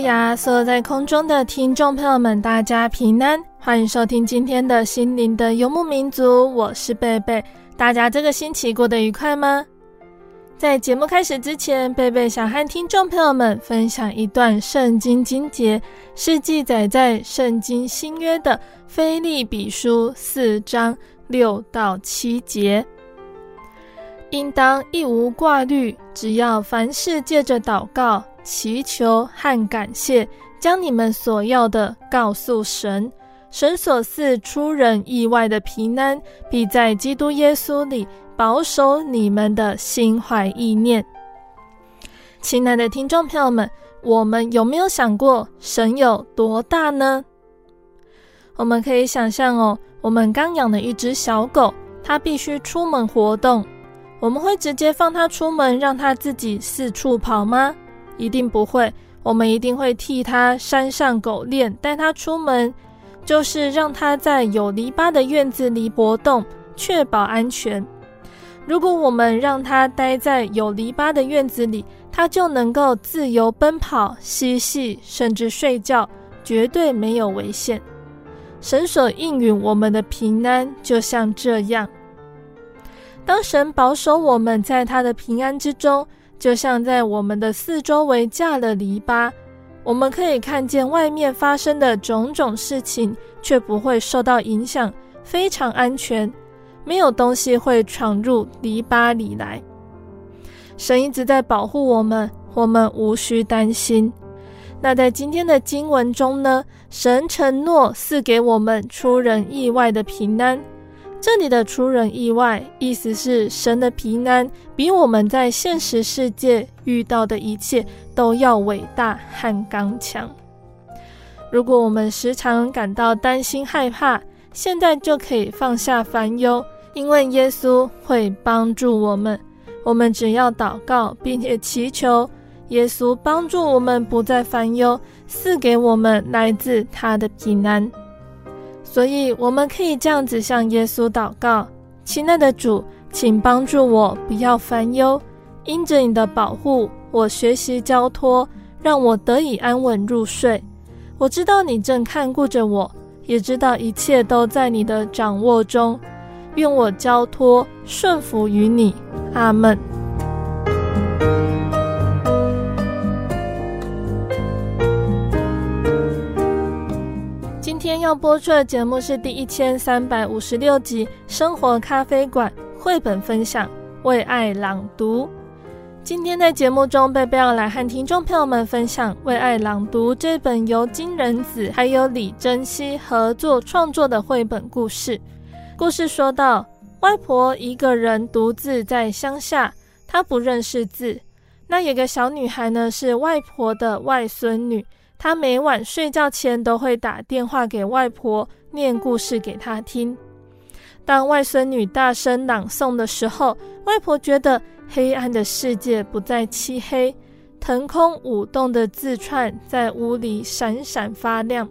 亚！所有在空中的听众朋友们，大家平安，欢迎收听今天的心灵的游牧民族。我是贝贝，大家这个星期过得愉快吗？在节目开始之前，贝贝想和听众朋友们分享一段圣经经节，是记载在圣经新约的腓立比书四章六到七节。应当一无挂虑，只要凡事借着祷告。祈求和感谢，将你们所要的告诉神。神所赐出人意外的平安，必在基督耶稣里保守你们的心怀意念。亲爱的听众朋友们，我们有没有想过神有多大呢？我们可以想象哦，我们刚养的一只小狗，它必须出门活动，我们会直接放它出门，让它自己四处跑吗？一定不会，我们一定会替他拴上狗链，带他出门，就是让他在有篱笆的院子里活动，确保安全。如果我们让他待在有篱笆的院子里，他就能够自由奔跑、嬉戏，甚至睡觉，绝对没有危险。神所应允我们的平安，就像这样。当神保守我们在他的平安之中。就像在我们的四周围架了篱笆，我们可以看见外面发生的种种事情，却不会受到影响，非常安全，没有东西会闯入篱笆里来。神一直在保护我们，我们无需担心。那在今天的经文中呢，神承诺赐给我们出人意外的平安。这里的出人意外，意思是神的平安比我们在现实世界遇到的一切都要伟大和刚强。如果我们时常感到担心害怕，现在就可以放下烦忧，因为耶稣会帮助我们。我们只要祷告，并且祈求耶稣帮助我们不再烦忧，赐给我们来自他的平安。所以，我们可以这样子向耶稣祷告：亲爱的主，请帮助我不要烦忧，因着你的保护，我学习交托，让我得以安稳入睡。我知道你正看顾着我，也知道一切都在你的掌握中。愿我交托顺服于你。阿门。今天要播出的节目是第一千三百五十六集《生活咖啡馆》绘本分享，为爱朗读。今天在节目中，贝贝要来和听众朋友们分享《为爱朗读》这本由金仁子还有李珍熙合作创作的绘本故事。故事说到，外婆一个人独自在乡下，她不认识字。那有个小女孩呢，是外婆的外孙女。她每晚睡觉前都会打电话给外婆，念故事给她听。当外孙女大声朗诵的时候，外婆觉得黑暗的世界不再漆黑，腾空舞动的字串在屋里闪闪发亮。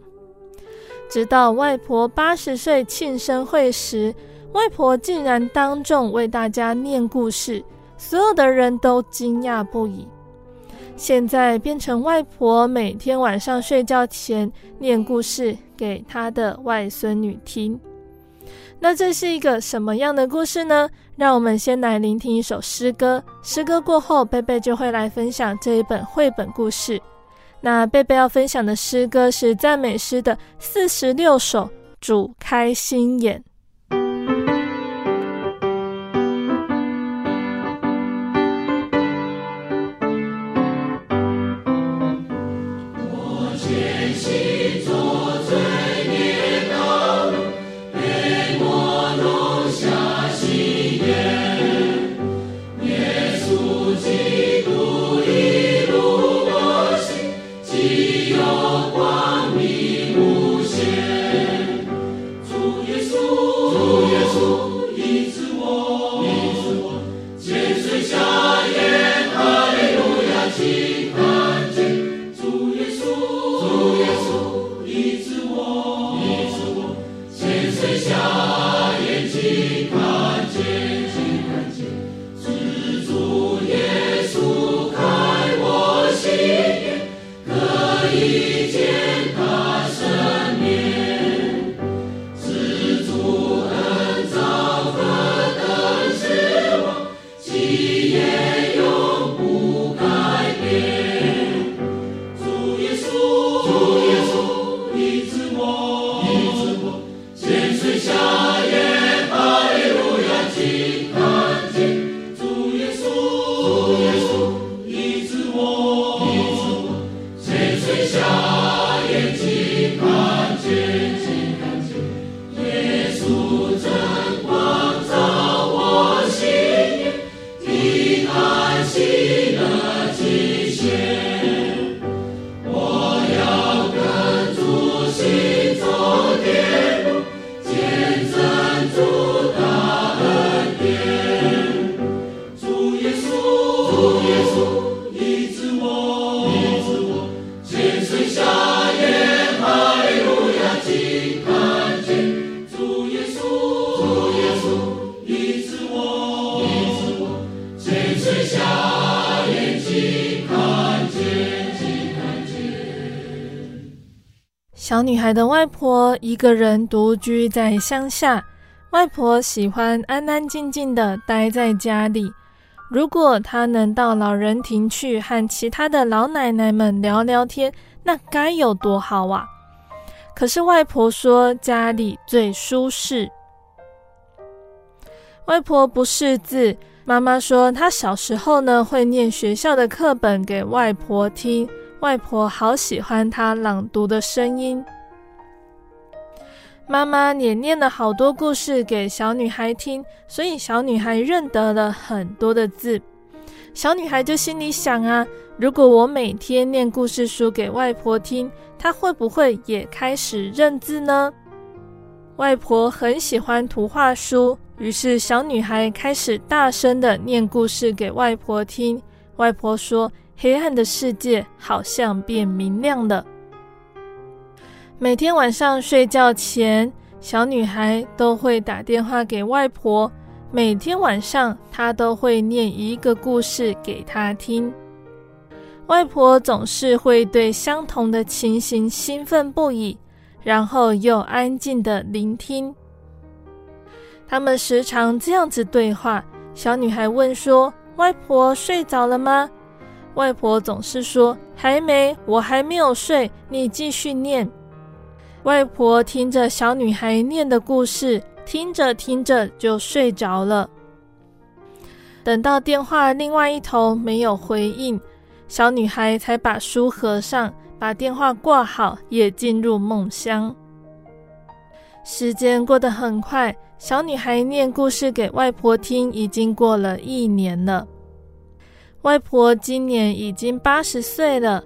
直到外婆八十岁庆生会时，外婆竟然当众为大家念故事，所有的人都惊讶不已。现在变成外婆每天晚上睡觉前念故事给她的外孙女听。那这是一个什么样的故事呢？让我们先来聆听一首诗歌。诗歌过后，贝贝就会来分享这一本绘本故事。那贝贝要分享的诗歌是赞美诗的四十六首，主开心眼。小女孩的外婆一个人独居在乡下，外婆喜欢安安静静的待在家里。如果她能到老人亭去和其他的老奶奶们聊聊天，那该有多好啊！可是外婆说家里最舒适。外婆不识字，妈妈说她小时候呢会念学校的课本给外婆听。外婆好喜欢她朗读的声音。妈妈也念了好多故事给小女孩听，所以小女孩认得了很多的字。小女孩就心里想啊，如果我每天念故事书给外婆听，她会不会也开始认字呢？外婆很喜欢图画书，于是小女孩开始大声的念故事给外婆听。外婆说，黑暗的世界好像变明亮了。每天晚上睡觉前，小女孩都会打电话给外婆。每天晚上，她都会念一个故事给她听。外婆总是会对相同的情形兴奋不已，然后又安静地聆听。他们时常这样子对话。小女孩问说：“外婆睡着了吗？”外婆总是说：“还没，我还没有睡，你继续念。”外婆听着小女孩念的故事，听着听着就睡着了。等到电话另外一头没有回应，小女孩才把书合上，把电话挂好，也进入梦乡。时间过得很快，小女孩念故事给外婆听，已经过了一年了。外婆今年已经八十岁了，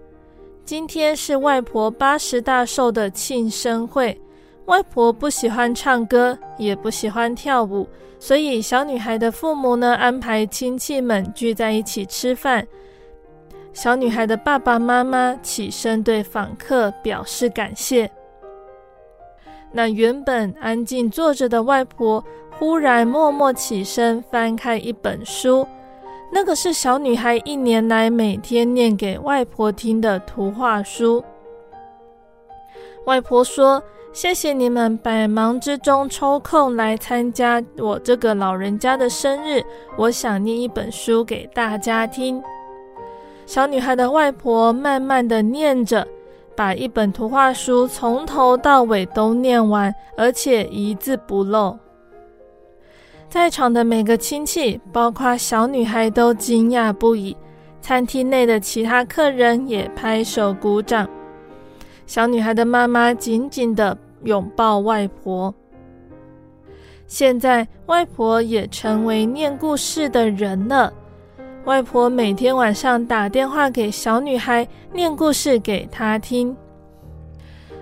今天是外婆八十大寿的庆生会。外婆不喜欢唱歌，也不喜欢跳舞，所以小女孩的父母呢，安排亲戚们聚在一起吃饭。小女孩的爸爸妈妈起身对访客表示感谢。那原本安静坐着的外婆，忽然默默起身，翻开一本书。那个是小女孩一年来每天念给外婆听的图画书。外婆说：“谢谢你们百忙之中抽空来参加我这个老人家的生日，我想念一本书给大家听。”小女孩的外婆慢慢地念着，把一本图画书从头到尾都念完，而且一字不漏。在场的每个亲戚，包括小女孩，都惊讶不已。餐厅内的其他客人也拍手鼓掌。小女孩的妈妈紧紧地拥抱外婆。现在，外婆也成为念故事的人了。外婆每天晚上打电话给小女孩，念故事给她听。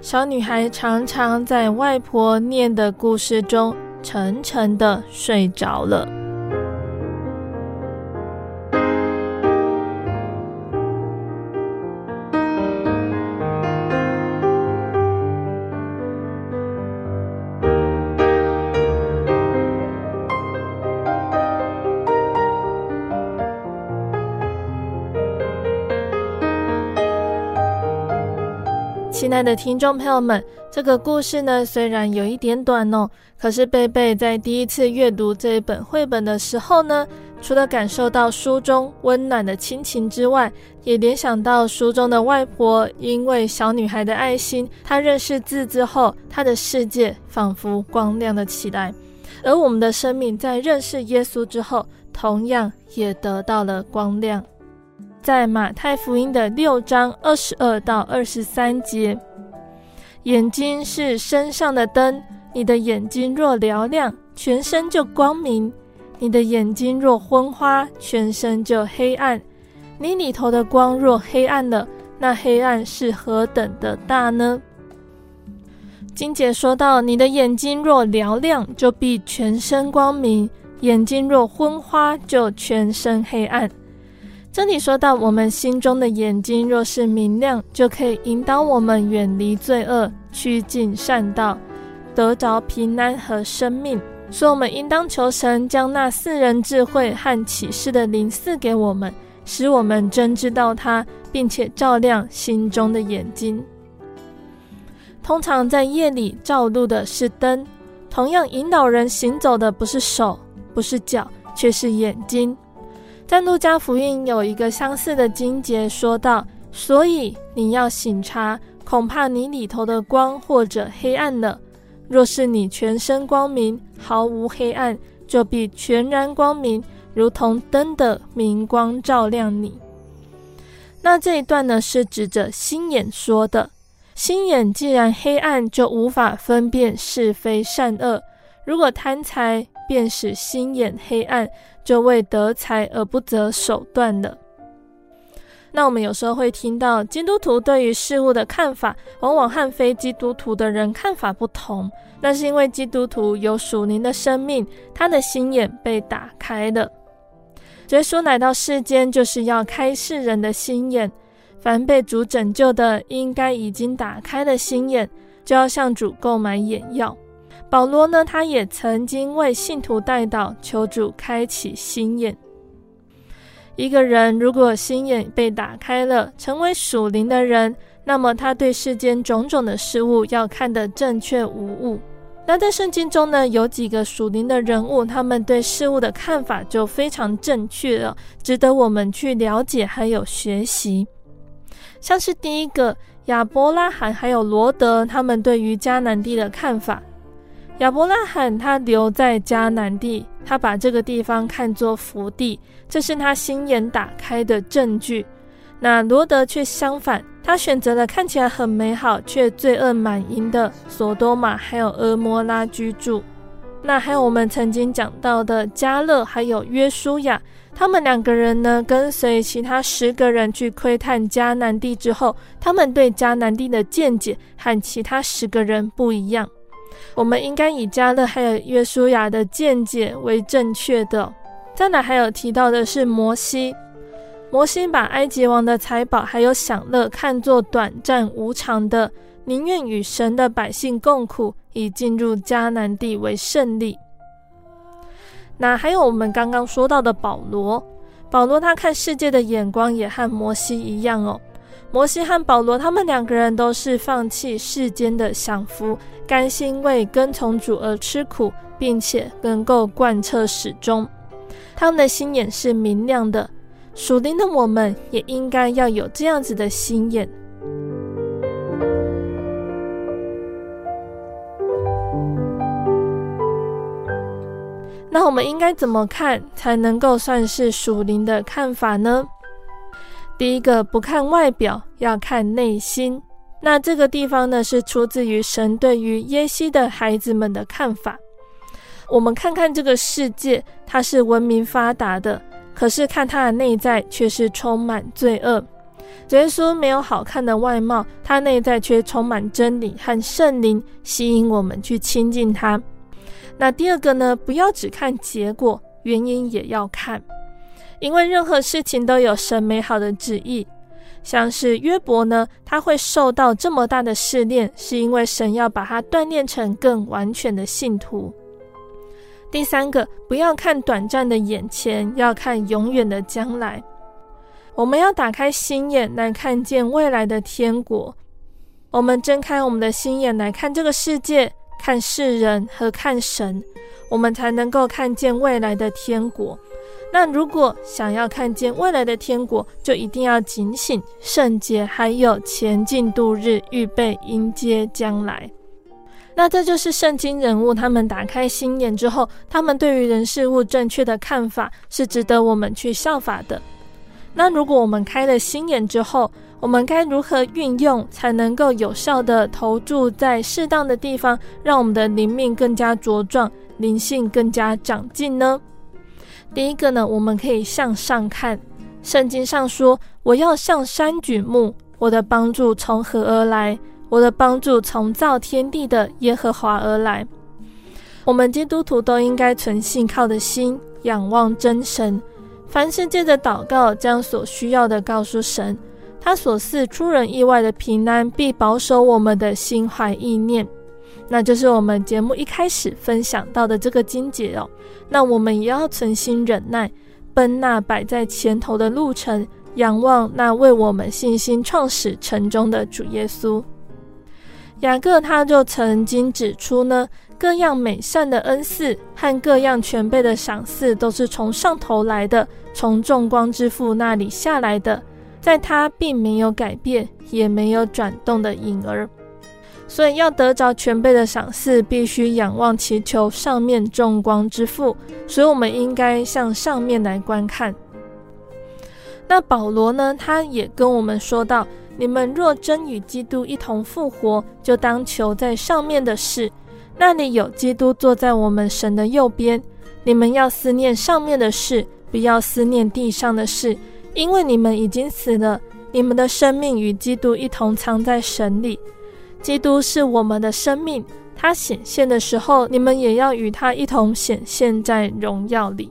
小女孩常常在外婆念的故事中沉沉的睡着了。亲爱的听众朋友们，这个故事呢，虽然有一点短哦，可是贝贝在第一次阅读这一本绘本的时候呢，除了感受到书中温暖的亲情之外，也联想到书中的外婆，因为小女孩的爱心，她认识字之后，她的世界仿佛光亮了起来。而我们的生命在认识耶稣之后，同样也得到了光亮。在马太福音的六章二十二到二十三节，眼睛是身上的灯，你的眼睛若瞭亮，全身就光明；你的眼睛若昏花，全身就黑暗。你里头的光若黑暗了，那黑暗是何等的大呢？金姐说到，你的眼睛若瞭亮，就必全身光明；眼睛若昏花，就全身黑暗。这里说到，我们心中的眼睛若是明亮，就可以引导我们远离罪恶，趋近善道，得着平安和生命。所以，我们应当求神将那四人智慧和启示的灵赐给我们，使我们真知道他，并且照亮心中的眼睛。通常在夜里照路的是灯，同样引导人行走的不是手，不是脚，却是眼睛。在路加福音有一个相似的经节说道：“所以你要省察，恐怕你里头的光或者黑暗了。若是你全身光明，毫无黑暗，就必全然光明，如同灯的明光照亮你。”那这一段呢，是指着心眼说的。心眼既然黑暗，就无法分辨是非善恶。如果贪财，便使心眼黑暗。就为得财而不择手段了。那我们有时候会听到基督徒对于事物的看法，往往和非基督徒的人看法不同。那是因为基督徒有属灵的生命，他的心眼被打开了。耶稣来到世间，就是要开世人的心眼。凡被主拯救的，应该已经打开了心眼，就要向主购买眼药。保罗呢，他也曾经为信徒代祷，求主开启心眼。一个人如果心眼被打开了，成为属灵的人，那么他对世间种种的事物要看得正确无误。那在圣经中呢，有几个属灵的人物，他们对事物的看法就非常正确了，值得我们去了解还有学习。像是第一个亚伯拉罕还有罗德，他们对于迦南地的看法。亚伯拉罕他留在迦南地，他把这个地方看作福地，这是他心眼打开的证据。那罗德却相反，他选择了看起来很美好却罪恶满盈的索多玛还有俄摩拉居住。那还有我们曾经讲到的加勒还有约书亚，他们两个人呢，跟随其他十个人去窥探迦南地之后，他们对迦南地的见解和其他十个人不一样。我们应该以迦勒还有约书亚的见解为正确的。再来还有提到的是摩西，摩西把埃及王的财宝还有享乐看作短暂无常的，宁愿与神的百姓共苦，以进入迦南地为胜利。那还有我们刚刚说到的保罗，保罗他看世界的眼光也和摩西一样哦。摩西和保罗他们两个人都是放弃世间的享福，甘心为跟从主而吃苦，并且能够贯彻始终。他们的心眼是明亮的，属灵的我们也应该要有这样子的心眼。那我们应该怎么看才能够算是属灵的看法呢？第一个，不看外表，要看内心。那这个地方呢，是出自于神对于耶西的孩子们的看法。我们看看这个世界，它是文明发达的，可是看它的内在却是充满罪恶。耶稣没有好看的外貌，他内在却充满真理和圣灵，吸引我们去亲近他。那第二个呢，不要只看结果，原因也要看，因为任何事情都有神美好的旨意。像是约伯呢，他会受到这么大的试炼，是因为神要把他锻炼成更完全的信徒。第三个，不要看短暂的眼前，要看永远的将来。我们要打开心眼来看见未来的天国。我们睁开我们的心眼来看这个世界。看世人和看神，我们才能够看见未来的天国。那如果想要看见未来的天国，就一定要警醒、圣洁，还有前进度日，预备迎接将来。那这就是圣经人物他们打开心眼之后，他们对于人事物正确的看法，是值得我们去效法的。那如果我们开了心眼之后，我们该如何运用，才能够有效地投注在适当的地方，让我们的灵命更加茁壮，灵性更加长进呢？第一个呢，我们可以向上看。圣经上说：“我要向山举目，我的帮助从何而来？我的帮助从造天地的耶和华而来。”我们基督徒都应该存信靠的心，仰望真神。凡世界的祷告，将所需要的告诉神。他所赐出人意外的平安，必保守我们的心怀意念。那就是我们节目一开始分享到的这个经节哦。那我们也要存心忍耐，奔那摆在前头的路程，仰望那为我们信心创始成终的主耶稣。雅各他就曾经指出呢，各样美善的恩赐和各样全备的赏赐，都是从上头来的，从众光之父那里下来的。在他并没有改变，也没有转动的影儿，所以要得着全辈的赏赐，必须仰望祈求上面众光之父。所以，我们应该向上面来观看。那保罗呢？他也跟我们说道：你们若真与基督一同复活，就当求在上面的事，那里有基督坐在我们神的右边。你们要思念上面的事，不要思念地上的事。因为你们已经死了，你们的生命与基督一同藏在神里。基督是我们的生命，他显现的时候，你们也要与他一同显现在荣耀里。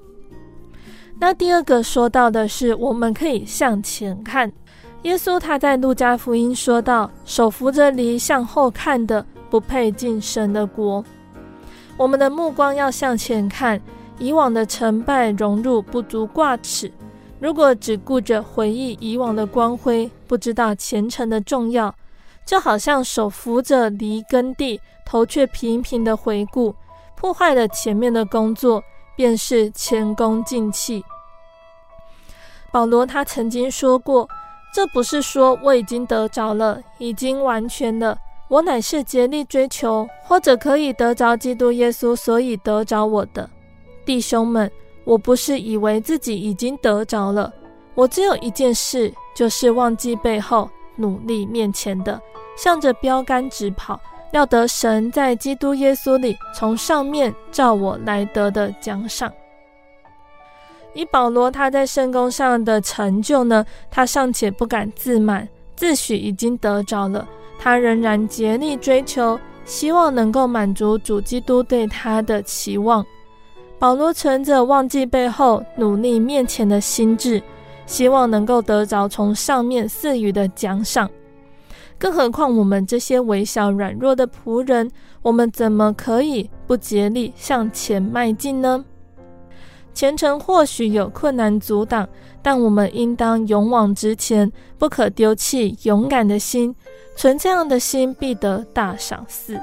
那第二个说到的是，我们可以向前看。耶稣他在路加福音说道：“手扶着犁向后看的，不配进神的国。”我们的目光要向前看，以往的成败荣辱不足挂齿。如果只顾着回忆以往的光辉，不知道前程的重要，就好像手扶着犁耕地，头却频频的回顾，破坏了前面的工作，便是前功尽弃。保罗他曾经说过：“这不是说我已经得着了，已经完全了，我乃是竭力追求，或者可以得着基督耶稣，所以得着我的弟兄们。”我不是以为自己已经得着了，我只有一件事，就是忘记背后，努力面前的，向着标杆直跑，要得神在基督耶稣里从上面照我来得的奖赏。以保罗他在圣工上的成就呢，他尚且不敢自满，自诩已经得着了，他仍然竭力追求，希望能够满足主基督对他的期望。保罗存着忘记背后、努力面前的心志，希望能够得着从上面赐予的奖赏。更何况我们这些微小软弱的仆人，我们怎么可以不竭力向前迈进呢？前程或许有困难阻挡，但我们应当勇往直前，不可丢弃勇敢的心。存这样的心，必得大赏赐。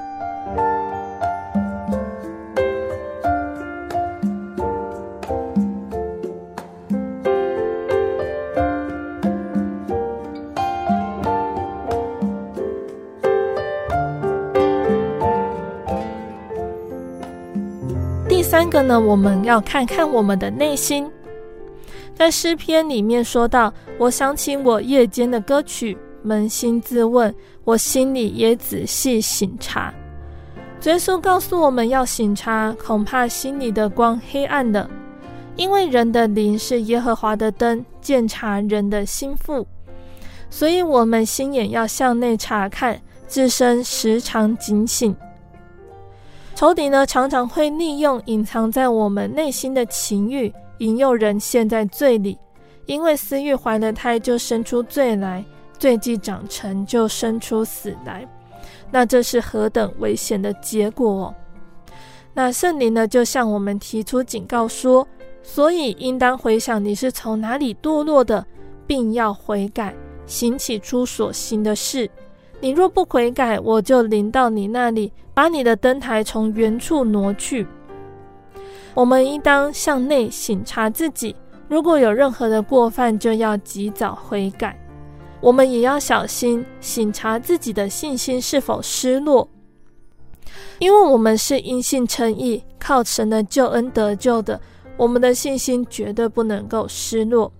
三个呢，我们要看看我们的内心。在诗篇里面说到：“我想起我夜间的歌曲，扪心自问，我心里也仔细省察。”耶稣告诉我们要省察，恐怕心里的光黑暗了，因为人的灵是耶和华的灯，鉴察人的心腹。所以，我们心眼要向内查看，自身时常警醒。仇敌呢，常常会利用隐藏在我们内心的情欲，引诱人陷在罪里。因为私欲怀了胎，就生出罪来；罪既长成，就生出死来。那这是何等危险的结果！那圣灵呢，就向我们提出警告说：所以应当回想你是从哪里堕落的，并要悔改，行起初所行的事。你若不悔改，我就临到你那里，把你的灯台从原处挪去。我们应当向内省察自己，如果有任何的过犯，就要及早悔改。我们也要小心省察自己的信心是否失落，因为我们是因信称义，靠神的救恩得救的，我们的信心绝对不能够失落。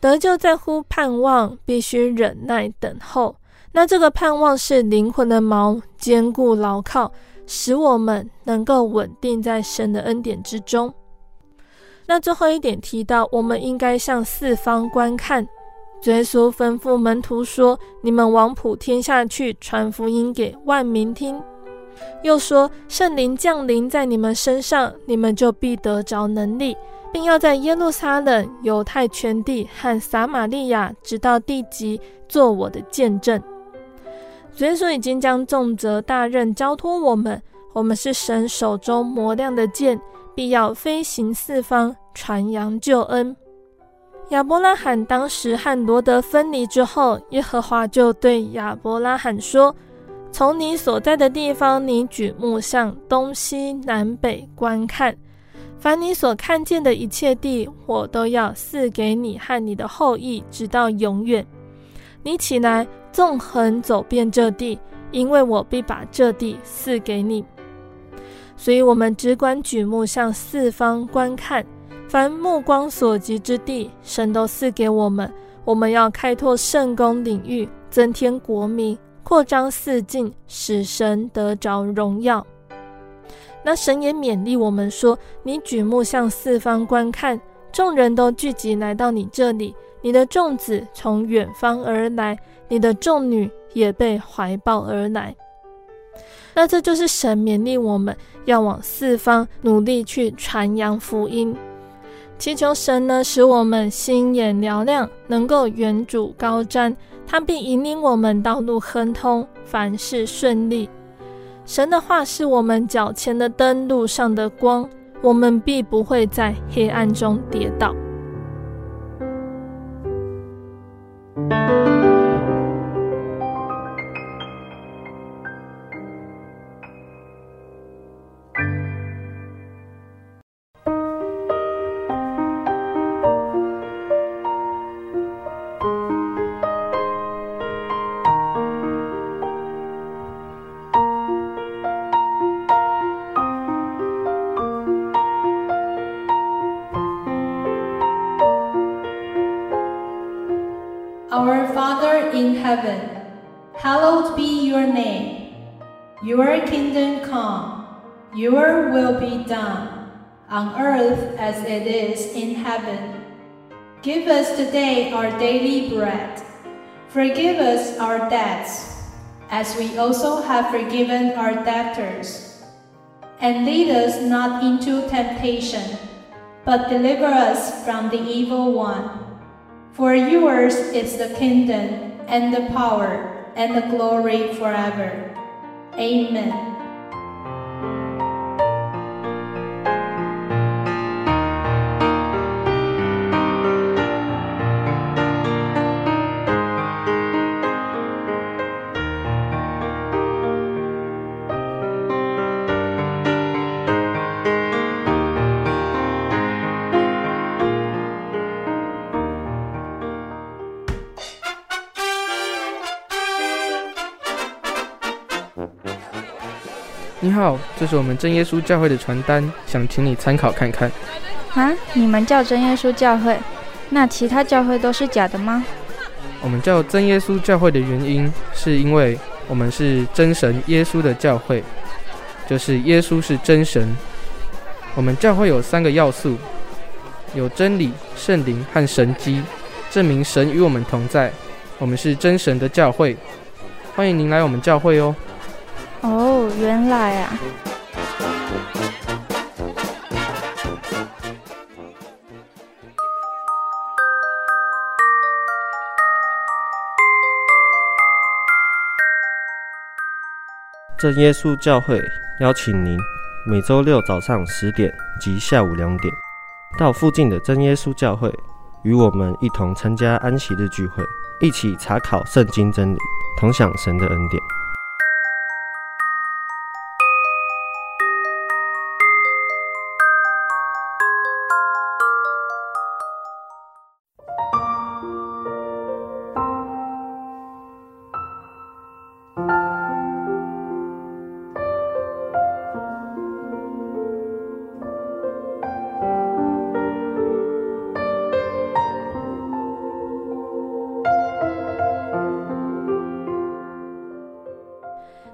得救在乎盼望，必须忍耐等候。那这个盼望是灵魂的锚，坚固牢靠，使我们能够稳定在神的恩典之中。那最后一点提到，我们应该向四方观看。耶稣吩咐门徒说：“你们往普天下去，传福音给万民听。”又说：“圣灵降临在你们身上，你们就必得着能力，并要在耶路撒冷、犹太全地和撒玛利亚，直到地极，做我的见证。”耶稣已经将重责大任交托我们，我们是神手中磨亮的剑，必要飞行四方，传扬救恩。亚伯拉罕当时和罗得分离之后，耶和华就对亚伯拉罕说：“从你所在的地方，你举目向东西南北观看，凡你所看见的一切地，我都要赐给你和你的后裔，直到永远。你起来。”纵横走遍这地，因为我必把这地赐给你。所以，我们只管举目向四方观看，凡目光所及之地，神都赐给我们。我们要开拓圣工领域，增添国民，扩张四境，使神得着荣耀。那神也勉励我们说：“你举目向四方观看，众人都聚集来到你这里，你的众子从远方而来。”你的众女也被怀抱而来，那这就是神勉励我们要往四方努力去传扬福音，祈求神呢，使我们心眼嘹亮，能够远瞩高瞻，他必引领我们道路亨通，凡事顺利。神的话是我们脚前的灯，路上的光，我们必不会在黑暗中跌倒。Música earth as it is in heaven. Give us today our daily bread. Forgive us our debts, as we also have forgiven our debtors. And lead us not into temptation, but deliver us from the evil one. For yours is the kingdom and the power and the glory forever. Amen. 好，这是我们真耶稣教会的传单，想请你参考看看。啊，你们叫真耶稣教会，那其他教会都是假的吗？我们叫真耶稣教会的原因，是因为我们是真神耶稣的教会，就是耶稣是真神。我们教会有三个要素，有真理、圣灵和神迹，证明神与我们同在。我们是真神的教会，欢迎您来我们教会哦。原来啊！真耶稣教会邀请您每周六早上十点及下午两点，到附近的真耶稣教会，与我们一同参加安息日聚会，一起查考圣经真理，同享神的恩典。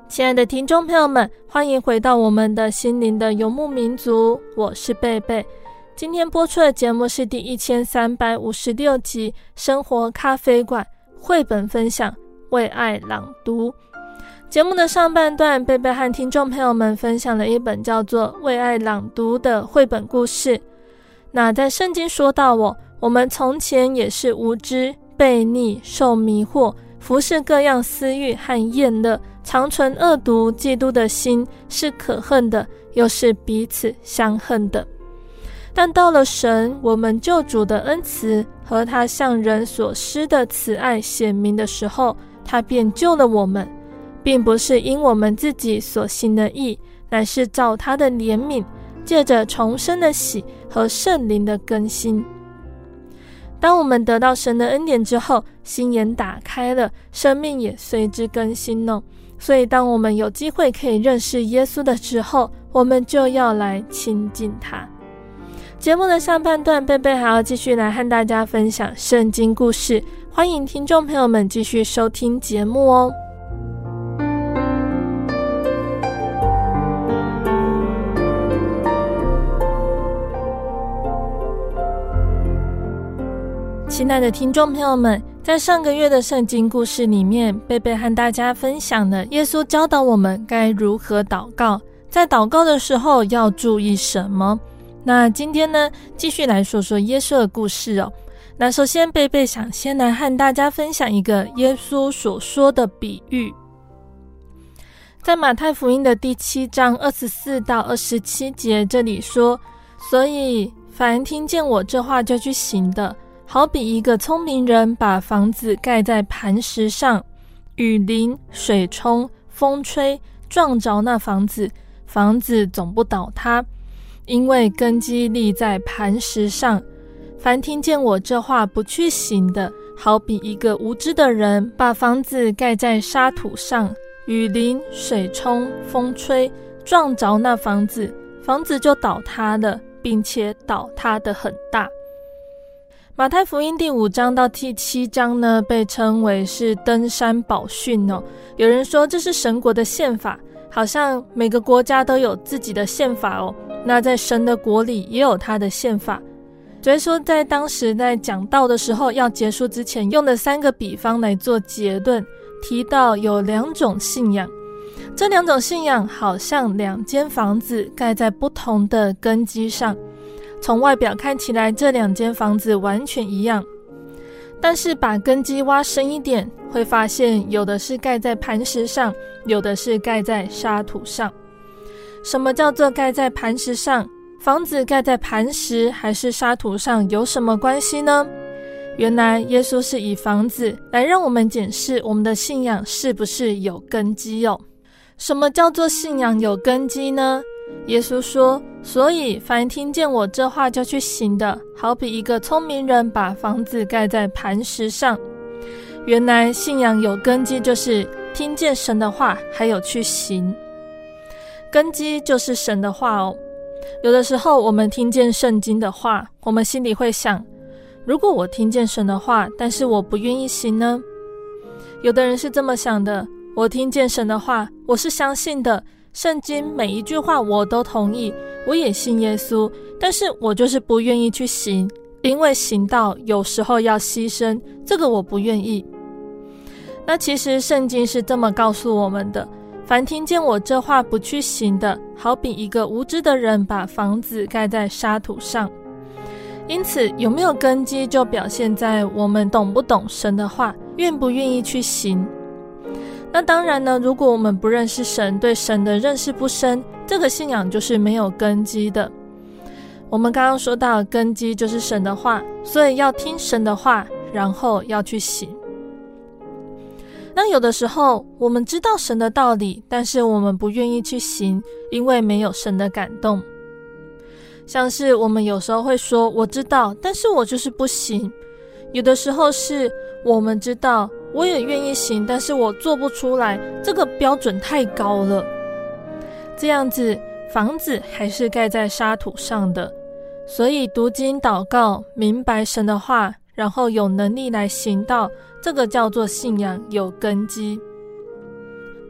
亲爱的听众朋友们，欢迎回到我们的心灵的游牧民族，我是贝贝。今天播出的节目是第一千三百五十六集《生活咖啡馆》绘本分享《为爱朗读》。节目的上半段，贝贝和听众朋友们分享了一本叫做《为爱朗读》的绘本故事。那在圣经说到我，我们从前也是无知、悖逆、受迷惑，服侍各样私欲和厌乐。常存恶毒、嫉妒的心，是可恨的，又是彼此相恨的。但到了神，我们救主的恩慈和他向人所施的慈爱显明的时候，他便救了我们，并不是因我们自己所行的义，乃是照他的怜悯，借着重生的喜和圣灵的更新。当我们得到神的恩典之后，心眼打开了，生命也随之更新呢。所以，当我们有机会可以认识耶稣的时候，我们就要来亲近他。节目的上半段，贝贝还要继续来和大家分享圣经故事，欢迎听众朋友们继续收听节目哦。亲爱的听众朋友们。在上个月的圣经故事里面，贝贝和大家分享了耶稣教导我们该如何祷告，在祷告的时候要注意什么。那今天呢，继续来说说耶稣的故事哦。那首先，贝贝想先来和大家分享一个耶稣所说的比喻，在马太福音的第七章二十四到二十七节这里说：“所以凡听见我这话就去行的。”好比一个聪明人把房子盖在磐石上，雨淋、水冲、风吹，撞着那房子，房子总不倒塌，因为根基立在磐石上。凡听见我这话不去行的，好比一个无知的人把房子盖在沙土上，雨淋、水冲、风吹，撞着那房子，房子就倒塌了，并且倒塌得很大。马太福音第五章到第七章呢，被称为是登山宝训哦。有人说这是神国的宪法，好像每个国家都有自己的宪法哦。那在神的国里也有他的宪法。所以说，在当时在讲道的时候，要结束之前，用的三个比方来做结论，提到有两种信仰，这两种信仰好像两间房子盖在不同的根基上。从外表看起来，这两间房子完全一样，但是把根基挖深一点，会发现有的是盖在磐石上，有的是盖在沙土上。什么叫做盖在磐石上？房子盖在磐石还是沙土上有什么关系呢？原来耶稣是以房子来让我们检视我们的信仰是不是有根基哦。什么叫做信仰有根基呢？耶稣说：“所以，凡听见我这话就去行的，好比一个聪明人把房子盖在磐石上。原来信仰有根基，就是听见神的话，还有去行。根基就是神的话哦。有的时候，我们听见圣经的话，我们心里会想：如果我听见神的话，但是我不愿意行呢？有的人是这么想的：我听见神的话，我是相信的，圣经每一句话我都同意，我也信耶稣，但是我就是不愿意去行，因为行道有时候要牺牲，这个我不愿意。那其实圣经是这么告诉我们的。凡听见我这话不去行的，好比一个无知的人把房子盖在沙土上。因此，有没有根基，就表现在我们懂不懂神的话，愿不愿意去行。那当然呢，如果我们不认识神，对神的认识不深，这个信仰就是没有根基的。我们刚刚说到，根基就是神的话，所以要听神的话，然后要去行。那有的时候，我们知道神的道理，但是我们不愿意去行，因为没有神的感动。像是我们有时候会说：“我知道，但是我就是不行。”有的时候是我们知道，我也愿意行，但是我做不出来，这个标准太高了。这样子，房子还是盖在沙土上的。所以读经祷告，明白神的话。然后有能力来行道，这个叫做信仰有根基。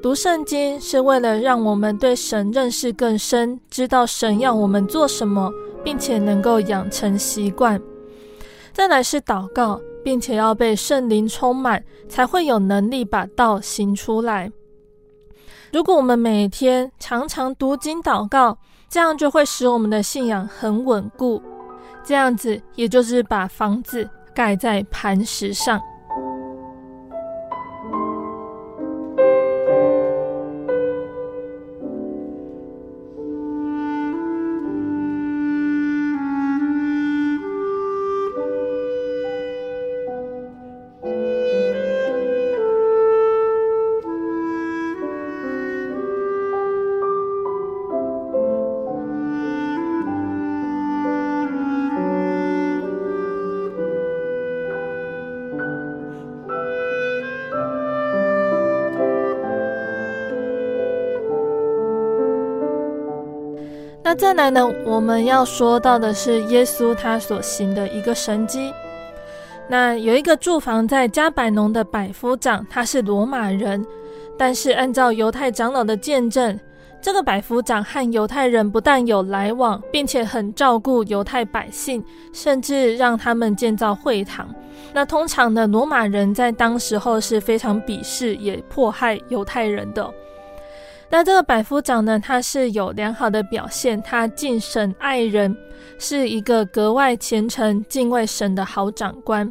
读圣经是为了让我们对神认识更深，知道神要我们做什么，并且能够养成习惯。再来是祷告，并且要被圣灵充满，才会有能力把道行出来。如果我们每天常常读经祷告，这样就会使我们的信仰很稳固。这样子，也就是把房子。盖在磐石上。再来呢？我们要说到的是耶稣他所行的一个神迹。那有一个住房在加百农的百夫长，他是罗马人，但是按照犹太长老的见证，这个百夫长和犹太人不但有来往，并且很照顾犹太百姓，甚至让他们建造会堂。那通常呢，罗马人在当时候是非常鄙视也迫害犹太人的。那这个百夫长呢，他是有良好的表现，他敬神爱人，是一个格外虔诚、敬畏神的好长官。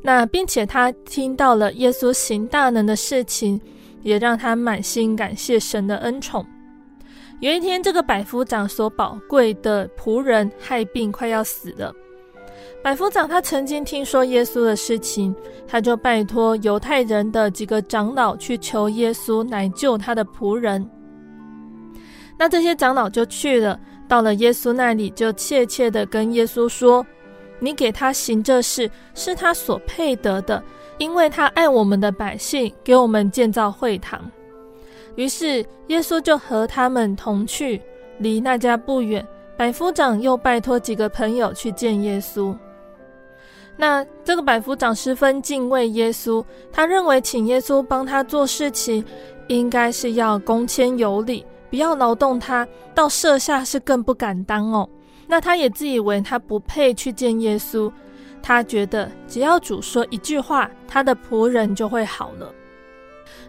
那并且他听到了耶稣行大能的事情，也让他满心感谢神的恩宠。有一天，这个百夫长所宝贵的仆人害病，快要死了。百夫长他曾经听说耶稣的事情，他就拜托犹太人的几个长老去求耶稣来救他的仆人。那这些长老就去了，到了耶稣那里，就切切地跟耶稣说：“你给他行这事，是他所配得的，因为他爱我们的百姓，给我们建造会堂。”于是耶稣就和他们同去，离那家不远。百夫长又拜托几个朋友去见耶稣。那这个百夫长十分敬畏耶稣，他认为请耶稣帮他做事情，应该是要恭谦有礼，不要劳动他，到舍下是更不敢当哦。那他也自以为他不配去见耶稣，他觉得只要主说一句话，他的仆人就会好了。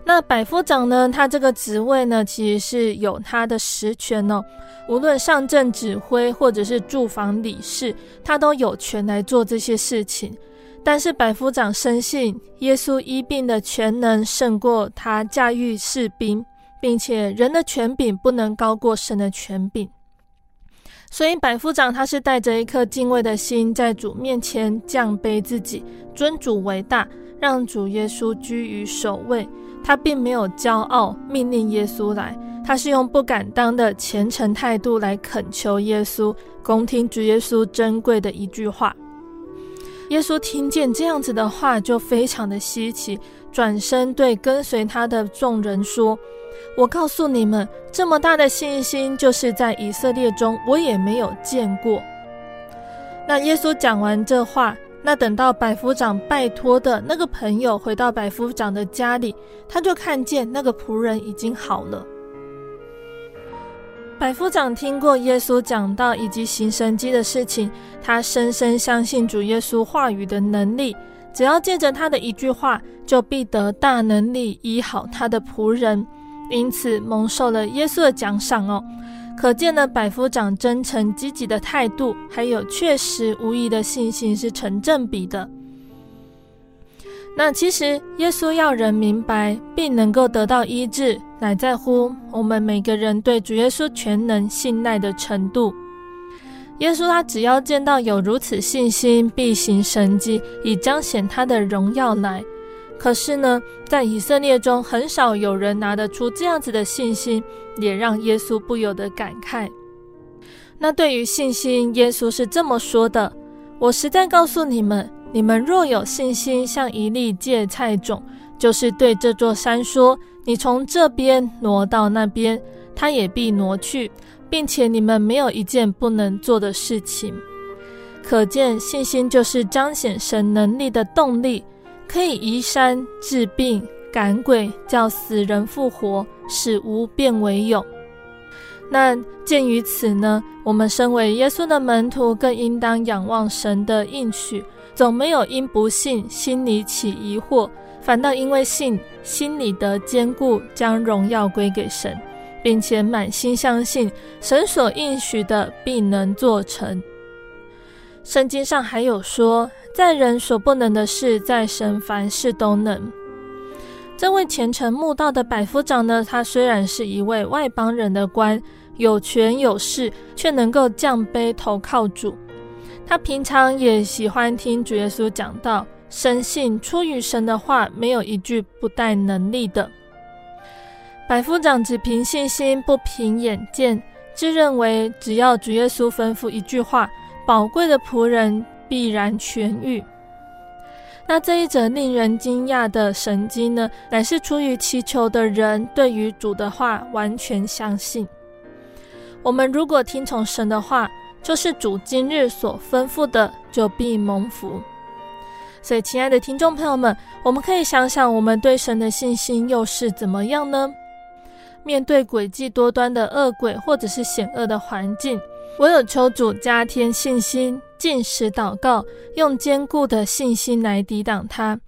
那百夫长呢，他这个职位呢，其实是有他的实权哦。无论上阵指挥或者是住房理事，他都有权来做这些事情。但是百夫长深信耶稣医病的权能胜过他驾驭士兵，并且人的权柄不能高过神的权柄。所以百夫长他是带着一颗敬畏的心，在主面前降卑自己，尊主为大，让主耶稣居于首位。他并没有骄傲，命令耶稣来。他是用不敢当的虔诚态度来恳求耶稣，恭听主耶稣珍贵的一句话。耶稣听见这样子的话，就非常的稀奇，转身对跟随他的众人说：“我告诉你们，这么大的信心，就是在以色列中，我也没有见过。”那耶稣讲完这话，那等到百夫长拜托的那个朋友回到百夫长的家里，他就看见那个仆人已经好了。百夫长听过耶稣讲道以及行神迹的事情，他深深相信主耶稣话语的能力，只要借着他的一句话，就必得大能力医好他的仆人，因此蒙受了耶稣的奖赏哦。可见呢，百夫长真诚积极的态度，还有确实无疑的信心是成正比的。那其实耶稣要人明白并能够得到医治，乃在乎我们每个人对主耶稣全能信赖的程度。耶稣他只要见到有如此信心，必行神迹，以彰显他的荣耀来。可是呢，在以色列中很少有人拿得出这样子的信心，也让耶稣不由得感慨。那对于信心，耶稣是这么说的：“我实在告诉你们。”你们若有信心，像一粒芥菜种，就是对这座山说：“你从这边挪到那边，它也必挪去，并且你们没有一件不能做的事情。”可见信心就是彰显神能力的动力，可以移山、治病、赶鬼、叫死人复活，使无变为有。那鉴于此呢，我们身为耶稣的门徒，更应当仰望神的应许。总没有因不信心里起疑惑，反倒因为信心里得坚固，将荣耀归给神，并且满心相信神所应许的必能做成。圣经上还有说，在人所不能的事，在神凡事都能。这位虔诚慕道的百夫长呢，他虽然是一位外邦人的官，有权有势，却能够降卑投靠主。他平常也喜欢听主耶稣讲道，深信出于神的话，没有一句不带能力的。百夫长只凭信心，不凭眼见，自认为只要主耶稣吩咐一句话，宝贵的仆人必然痊愈。那这一则令人惊讶的神迹呢，乃是出于祈求的人对于主的话完全相信。我们如果听从神的话，就是主今日所吩咐的，就必蒙福。所以，亲爱的听众朋友们，我们可以想想，我们对神的信心又是怎么样呢？面对诡计多端的恶鬼，或者是险恶的环境，唯有求主加添信心，禁食祷告，用坚固的信心来抵挡它。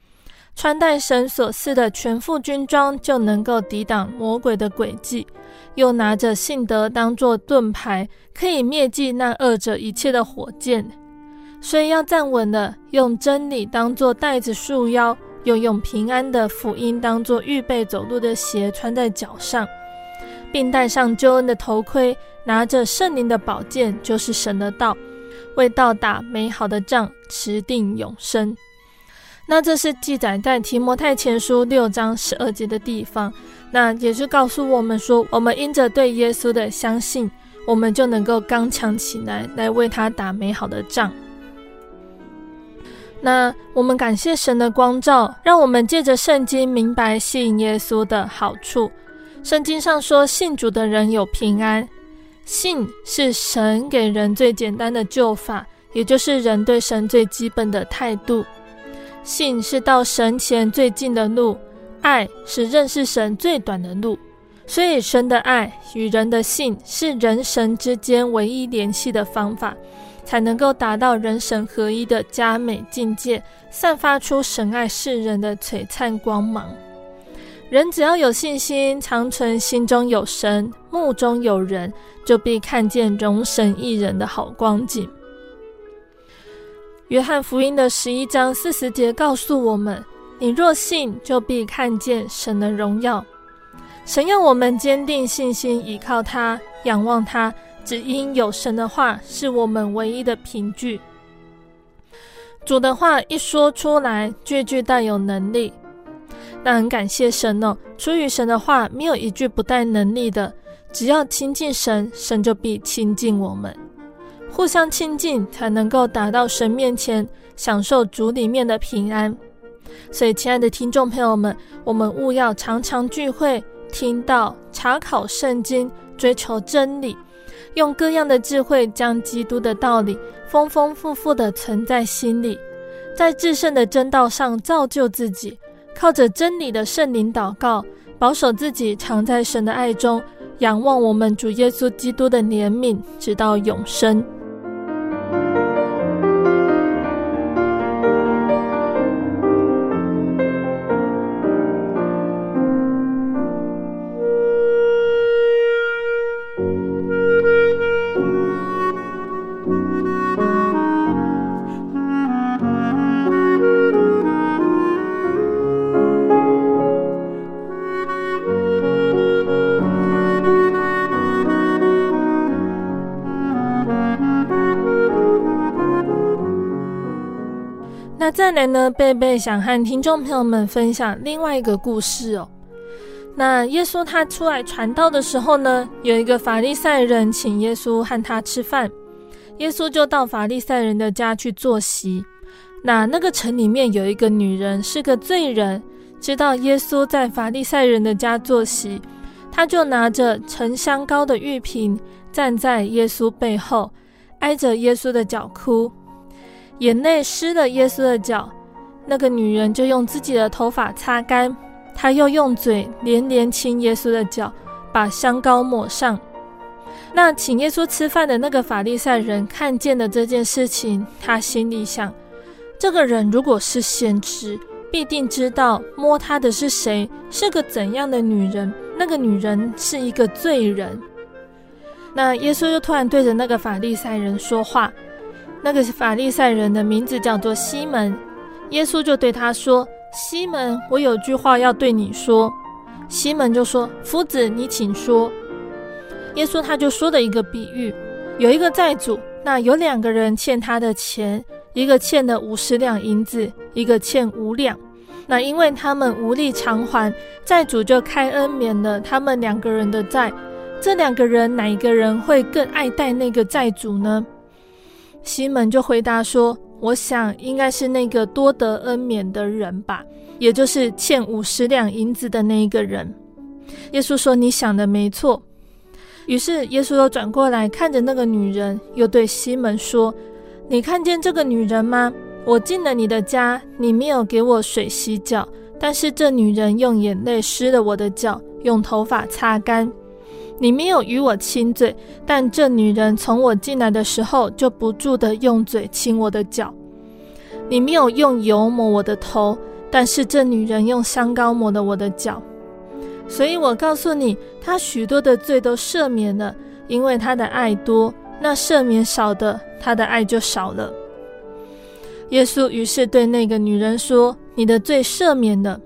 穿戴神所赐的全副军装，就能够抵挡魔鬼的诡计。又拿着信德当作盾牌，可以灭尽那恶者一切的火箭。所以要站稳了，用真理当作带子束腰，又用平安的福音当作预备走路的鞋穿在脚上，并戴上救恩的头盔，拿着圣灵的宝剑，就是神的道，为道打美好的仗，持定永生。那这是记载在提摩太前书六章十二节的地方。那也是告诉我们说，我们因着对耶稣的相信，我们就能够刚强起来，来为他打美好的仗。那我们感谢神的光照，让我们借着圣经明白信耶稣的好处。圣经上说，信主的人有平安。信是神给人最简单的救法，也就是人对神最基本的态度。信是到神前最近的路。爱是认识神最短的路，所以神的爱与人的信是人神之间唯一联系的方法，才能够达到人神合一的佳美境界，散发出神爱世人的璀璨光芒。人只要有信心，长存心中有神，目中有人，就必看见荣神益人的好光景。约翰福音的十一章四十节告诉我们。你若信，就必看见神的荣耀。神要我们坚定信心，依靠他，仰望他，只因有神的话是我们唯一的凭据。主的话一说出来，句句带有能力。那很感谢神哦，出于神的话，没有一句不带能力的。只要亲近神，神就必亲近我们。互相亲近，才能够达到神面前享受主里面的平安。所以，亲爱的听众朋友们，我们务要常常聚会、听到、查考圣经、追求真理，用各样的智慧将基督的道理丰丰富富的存在心里，在至圣的真道上造就自己，靠着真理的圣灵祷告，保守自己常在神的爱中，仰望我们主耶稣基督的怜悯，直到永生。再来呢，贝贝想和听众朋友们分享另外一个故事哦。那耶稣他出来传道的时候呢，有一个法利赛人请耶稣和他吃饭，耶稣就到法利赛人的家去坐席。那那个城里面有一个女人是个罪人，知道耶稣在法利赛人的家坐席，她就拿着沉香膏的玉瓶，站在耶稣背后，挨着耶稣的脚哭。眼泪湿了耶稣的脚，那个女人就用自己的头发擦干，她又用嘴连连亲耶稣的脚，把香膏抹上。那请耶稣吃饭的那个法利赛人看见了这件事情，他心里想：这个人如果是先知，必定知道摸他的是谁，是个怎样的女人。那个女人是一个罪人。那耶稣就突然对着那个法利赛人说话。那个法利赛人的名字叫做西门，耶稣就对他说：“西门，我有句话要对你说。”西门就说：“夫子，你请说。”耶稣他就说了一个比喻：有一个债主，那有两个人欠他的钱，一个欠了五十两银子，一个欠五两。那因为他们无力偿还，债主就开恩免了他们两个人的债。这两个人哪一个人会更爱戴那个债主呢？西门就回答说：“我想应该是那个多得恩免的人吧，也就是欠五十两银子的那一个人。”耶稣说：“你想的没错。”于是耶稣又转过来看着那个女人，又对西门说：“你看见这个女人吗？我进了你的家，你没有给我水洗脚，但是这女人用眼泪湿了我的脚，用头发擦干。”你没有与我亲嘴，但这女人从我进来的时候就不住地用嘴亲我的脚。你没有用油抹我的头，但是这女人用香膏抹了我的脚。所以我告诉你，她许多的罪都赦免了，因为她的爱多；那赦免少的，她的爱就少了。耶稣于是对那个女人说：“你的罪赦免了。”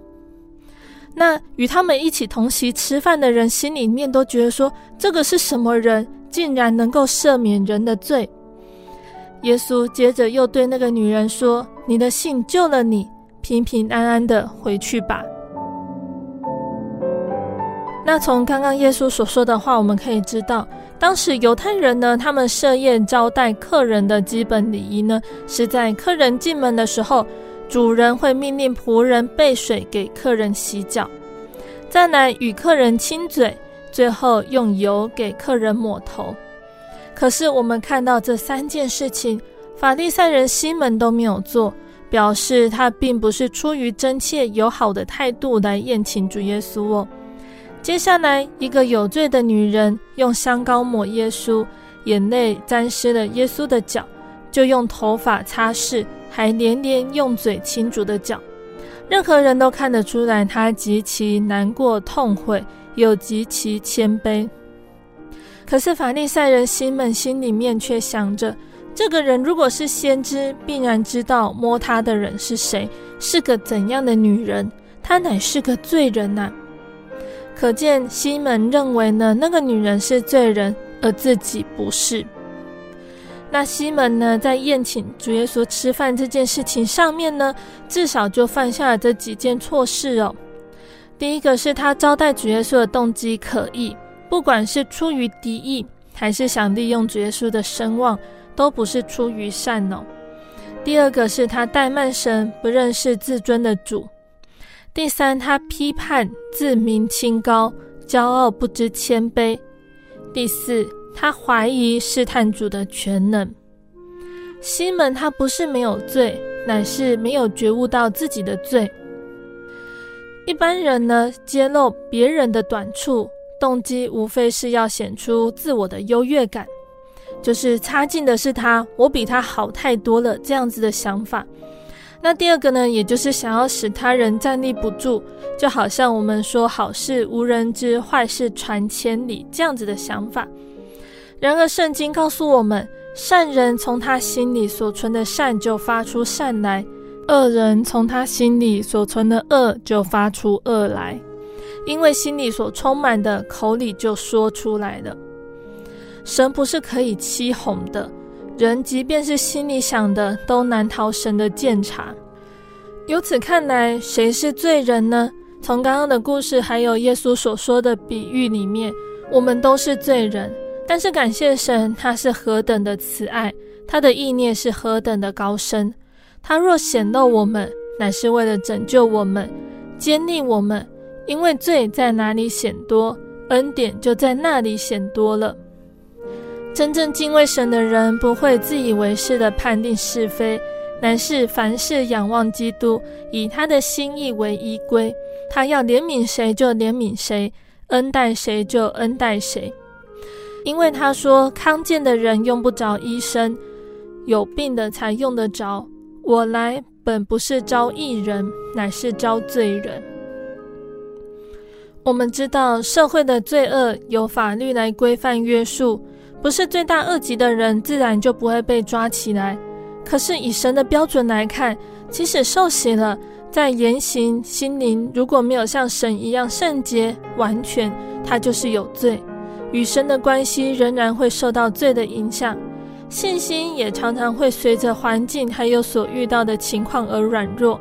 那与他们一起同席吃饭的人心里面都觉得说，这个是什么人，竟然能够赦免人的罪？耶稣接着又对那个女人说：“你的信救了你，平平安安的回去吧。”那从刚刚耶稣所说的话，我们可以知道，当时犹太人呢，他们设宴招待客人的基本礼仪呢，是在客人进门的时候。主人会命令仆人备水给客人洗脚，再来与客人亲嘴，最后用油给客人抹头。可是我们看到这三件事情，法利赛人西门都没有做，表示他并不是出于真切友好的态度来宴请主耶稣哦。接下来，一个有罪的女人用香膏抹耶稣，眼泪沾湿了耶稣的脚，就用头发擦拭。还连连用嘴亲主的脚，任何人都看得出来，他极其难过、痛悔，又极其谦卑。可是法利赛人西门心里面却想着：这个人如果是先知，必然知道摸他的人是谁，是个怎样的女人。她乃是个罪人呐、可见西门认为呢，那个女人是罪人，而自己不是。那西门呢，在宴请主耶稣吃饭这件事情上面呢，至少就犯下了这几件错事哦。第一个是他招待主耶稣的动机可疑，不管是出于敌意，还是想利用主耶稣的声望，都不是出于善哦。第二个是他怠慢神，不认识自尊的主。第三，他批判自命清高，骄傲不知谦卑。第四，他怀疑试探主的全能。西门他不是没有罪，乃是没有觉悟到自己的罪。一般人呢，揭露别人的短处，动机无非是要显出自我的优越感。就是差劲的是他，我比他好太多了，这样子的想法。那第二个呢，也就是想要使他人站立不住，就好像我们说好事无人知，坏事传千里这样子的想法。然而圣经告诉我们，善人从他心里所存的善就发出善来，恶人从他心里所存的恶就发出恶来，因为心里所充满的，口里就说出来了。神不是可以欺哄的，人即便是心里想的，都难逃神的鉴察。由此看来，谁是罪人呢？从刚刚的故事，还有耶稣所说的比喻里面，我们都是罪人。但是感谢神，他是何等的慈爱，他的意念是何等的高深。他若显露我们，乃是为了拯救我们，坚立我们。因为罪在哪里显多，恩典就在那里显多了。真正敬畏神的人，不会自以为是的判定是非，乃是凡事仰望基督，以他的心意为依归。他要怜悯谁就怜悯谁，恩待谁就恩待谁。因为他说，康健的人用不着医生，有病的才用得着。我来本不是招义人，乃是招罪人。我们知道社会的罪恶有法律来规范约束。不是罪大恶极的人，自然就不会被抓起来。可是以神的标准来看，即使受洗了，在言行、心灵如果没有像神一样圣洁完全，他就是有罪。与神的关系仍然会受到罪的影响，信心也常常会随着环境还有所遇到的情况而软弱，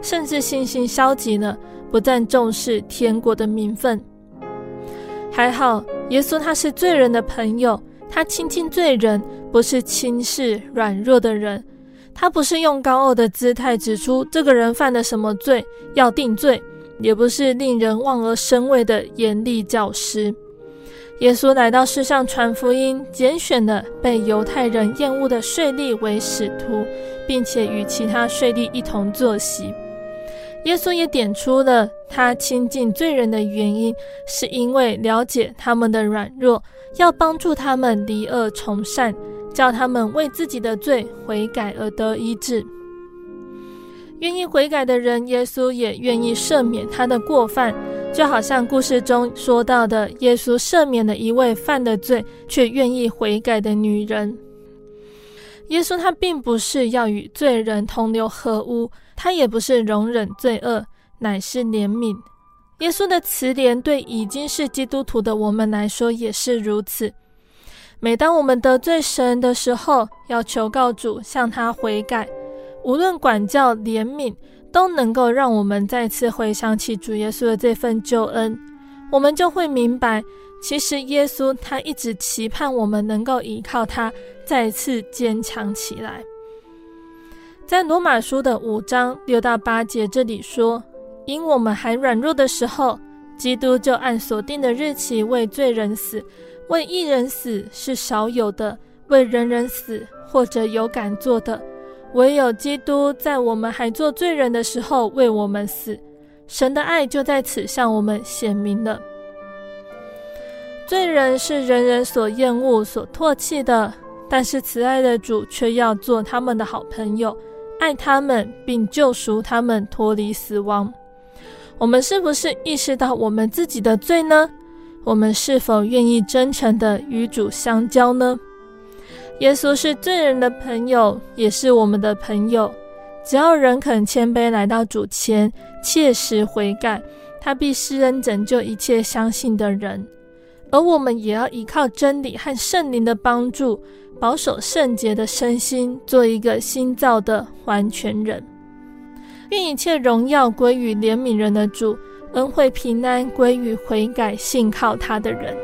甚至信心消极了，不再重视天国的名分。还好，耶稣他是罪人的朋友。他亲近罪人，不是轻视软弱的人。他不是用高傲的姿态指出这个人犯了什么罪要定罪，也不是令人望而生畏的严厉教师。耶稣来到世上传福音，拣选了被犹太人厌恶的税吏为使徒，并且与其他税吏一同坐席。耶稣也点出了他亲近罪人的原因，是因为了解他们的软弱。要帮助他们离恶从善，叫他们为自己的罪悔改而得医治。愿意悔改的人，耶稣也愿意赦免他的过犯，就好像故事中说到的，耶稣赦免了一位犯的罪却愿意悔改的女人。耶稣他并不是要与罪人同流合污，他也不是容忍罪恶，乃是怜悯。耶稣的慈怜对已经是基督徒的我们来说也是如此。每当我们得罪神的时候，要求告主向他悔改，无论管教、怜悯，都能够让我们再次回想起主耶稣的这份救恩，我们就会明白，其实耶稣他一直期盼我们能够依靠他，再次坚强起来。在罗马书的五章六到八节这里说。因我们还软弱的时候，基督就按所定的日期为罪人死。为义人死是少有的，为人人死或者有敢做的，唯有基督在我们还做罪人的时候为我们死。神的爱就在此向我们显明了。罪人是人人所厌恶、所唾弃的，但是慈爱的主却要做他们的好朋友，爱他们，并救赎他们脱离死亡。我们是不是意识到我们自己的罪呢？我们是否愿意真诚的与主相交呢？耶稣是罪人的朋友，也是我们的朋友。只要人肯谦卑来到主前，切实悔改，他必施恩拯救一切相信的人。而我们也要依靠真理和圣灵的帮助，保守圣洁的身心，做一个新造的完全人。愿一切荣耀归于怜悯人的主，恩惠平安归于悔改信靠他的人。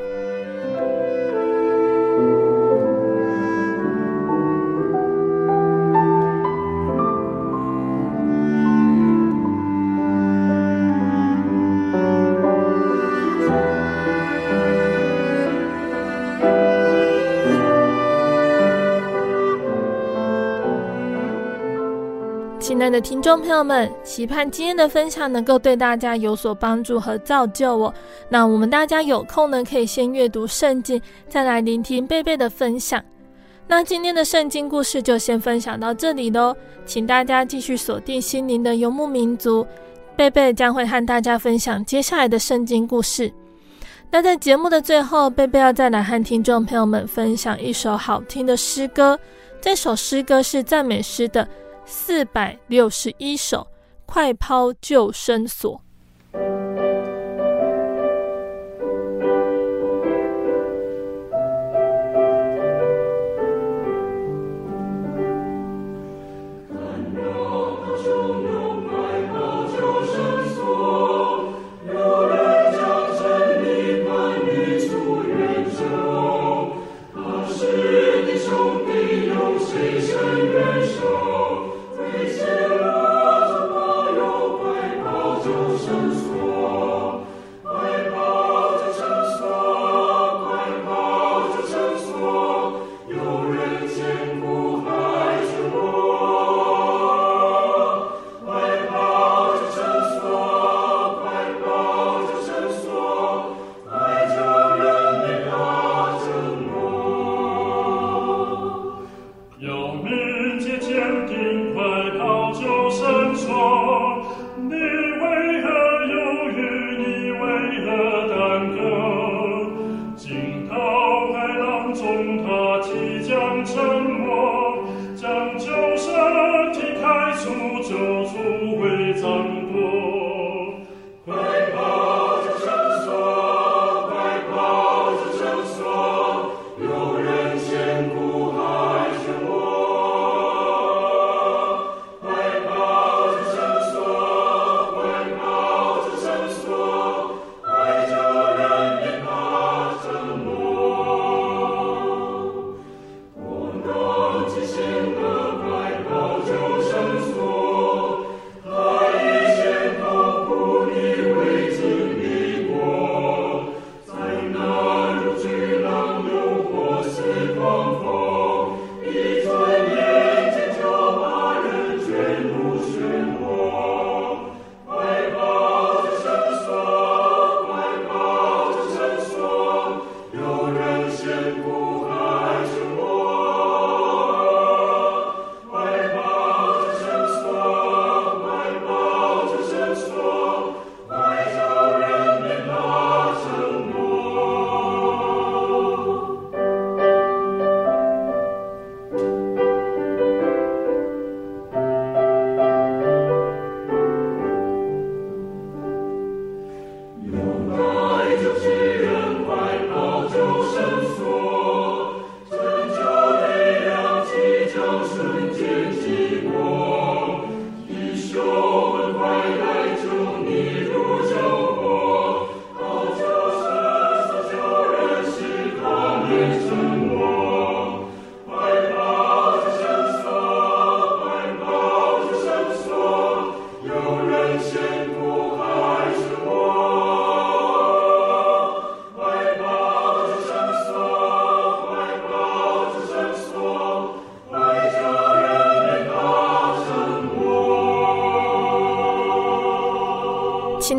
听众朋友们，期盼今天的分享能够对大家有所帮助和造就哦。那我们大家有空呢，可以先阅读圣经，再来聆听贝贝的分享。那今天的圣经故事就先分享到这里喽，请大家继续锁定心灵的游牧民族，贝贝将会和大家分享接下来的圣经故事。那在节目的最后，贝贝要再来和听众朋友们分享一首好听的诗歌，这首诗歌是赞美诗的。四百六十一首，快抛救生索。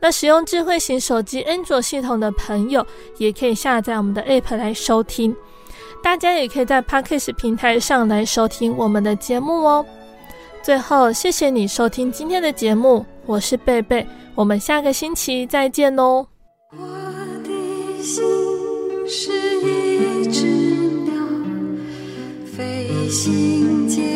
那使用智慧型手机安卓系统的朋友，也可以下载我们的 App 来收听。大家也可以在 Podcast 平台上来收听我们的节目哦。最后，谢谢你收听今天的节目，我是贝贝，我们下个星期再见哦。我的心是一只鸟，飞行介